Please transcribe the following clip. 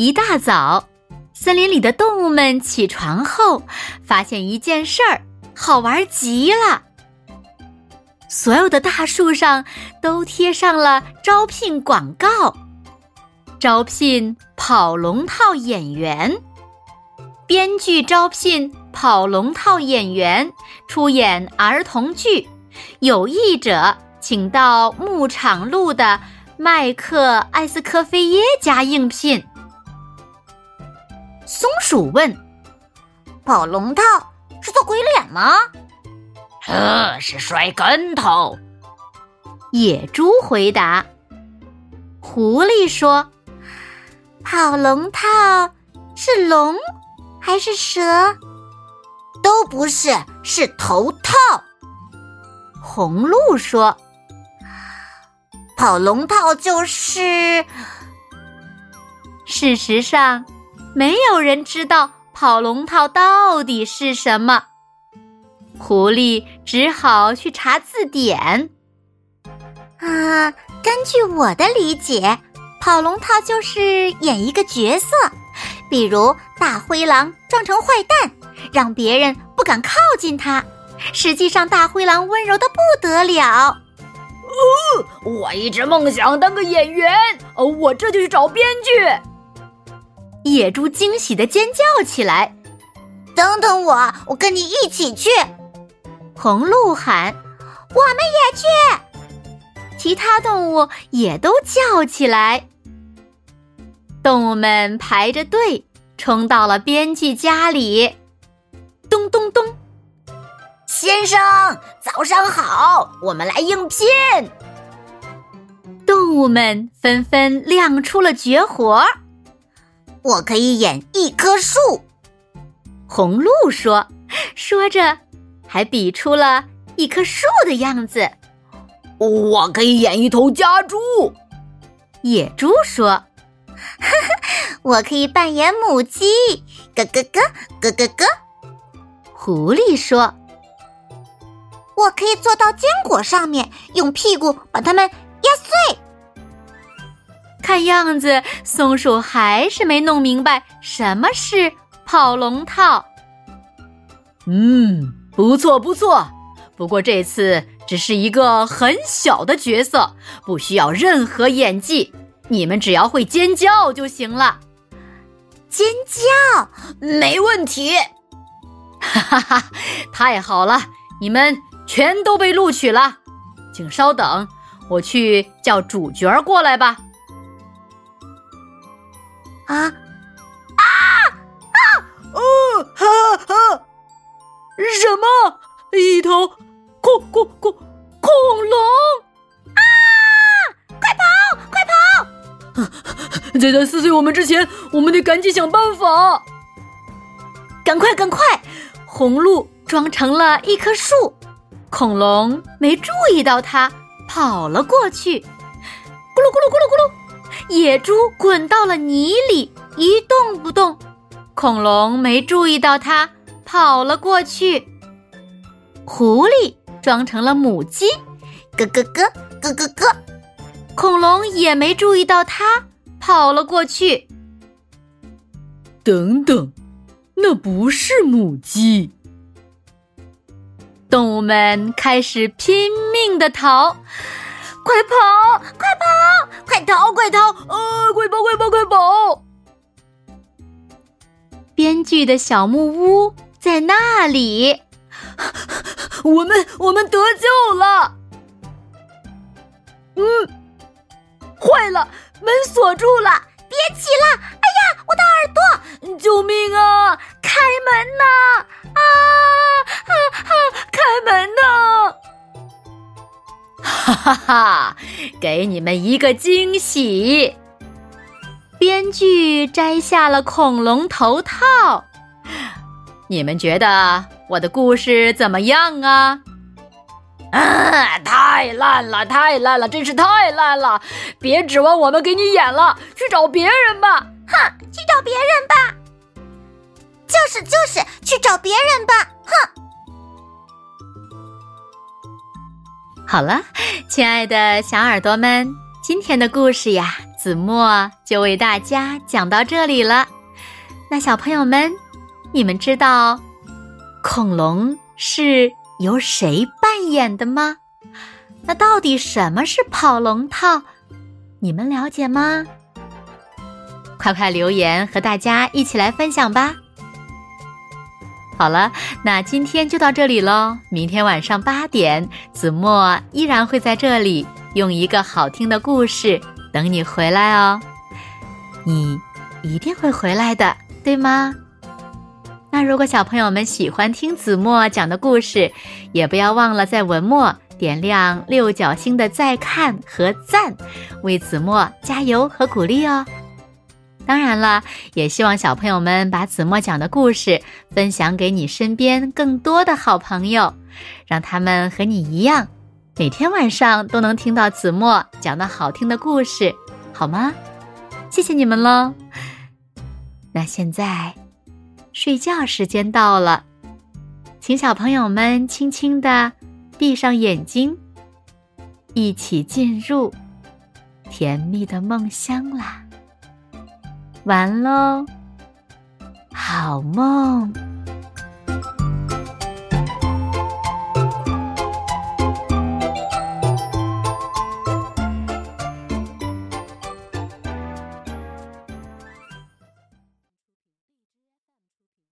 一大早，森林里的动物们起床后，发现一件事儿，好玩极了。所有的大树上都贴上了招聘广告，招聘跑龙套演员，编剧招聘跑龙套演员出演儿童剧，有意者请到牧场路的麦克艾斯科菲耶家应聘。松鼠问：“跑龙套是做鬼脸吗？”“呃，是摔跟头。”野猪回答。狐狸说：“跑龙套是龙还是蛇？”“都不是，是头套。”红鹿说：“跑龙套就是……事实上。”没有人知道跑龙套到底是什么，狐狸只好去查字典。啊，根据我的理解，跑龙套就是演一个角色，比如大灰狼装成坏蛋，让别人不敢靠近他。实际上，大灰狼温柔的不得了。哦，我一直梦想当个演员，哦，我这就去找编剧。野猪惊喜的尖叫起来：“等等我，我跟你一起去！”红鹿喊：“我们也去！”其他动物也都叫起来。动物们排着队冲到了编辑家里。咚咚咚！先生，早上好，我们来应聘。动物们纷纷亮出了绝活。我可以演一棵树，红鹿说，说着还比出了一棵树的样子。我可以演一头家猪，野猪说，我可以扮演母鸡，咯咯咯咯咯咯。狐狸说，我可以坐到坚果上面，用屁股把它们压碎。看样子，松鼠还是没弄明白什么是跑龙套。嗯，不错不错，不过这次只是一个很小的角色，不需要任何演技，你们只要会尖叫就行了。尖叫没问题，哈哈哈！太好了，你们全都被录取了。请稍等，我去叫主角过来吧。啊啊啊！哦哈哈！什么？一头恐恐恐恐龙！啊！快跑！快跑！在它撕碎我们之前，我们得赶紧想办法。赶快，赶快！红鹿装成了一棵树，恐龙没注意到它，跑了过去。咕噜咕噜咕噜咕噜。野猪滚到了泥里，一动不动。恐龙没注意到它，跑了过去。狐狸装成了母鸡，咯咯咯咯咯咯。恐龙也没注意到它，跑了过去。等等，那不是母鸡。动物们开始拼命的逃。快跑！快跑！快逃！快逃！呃！快跑！快跑！快跑！编剧的小木屋在那里，我们我们得救了。嗯，坏了，门锁住了，别起了！哎呀，我的耳朵！救命啊！开门呐！啊哈哈！给你们一个惊喜。编剧摘下了恐龙头套。你们觉得我的故事怎么样啊？啊，太烂了，太烂了，真是太烂了！别指望我们给你演了，去找别人吧。哼，去找别人吧。就是就是，去找别人吧。哼。好了，亲爱的小耳朵们，今天的故事呀，子墨就为大家讲到这里了。那小朋友们，你们知道恐龙是由谁扮演的吗？那到底什么是跑龙套？你们了解吗？快快留言和大家一起来分享吧。好了，那今天就到这里喽。明天晚上八点，子墨依然会在这里，用一个好听的故事等你回来哦。你一定会回来的，对吗？那如果小朋友们喜欢听子墨讲的故事，也不要忘了在文末点亮六角星的再看和赞，为子墨加油和鼓励哦。当然了，也希望小朋友们把子墨讲的故事分享给你身边更多的好朋友，让他们和你一样，每天晚上都能听到子墨讲的好听的故事，好吗？谢谢你们喽。那现在睡觉时间到了，请小朋友们轻轻的闭上眼睛，一起进入甜蜜的梦乡啦。完喽，好梦。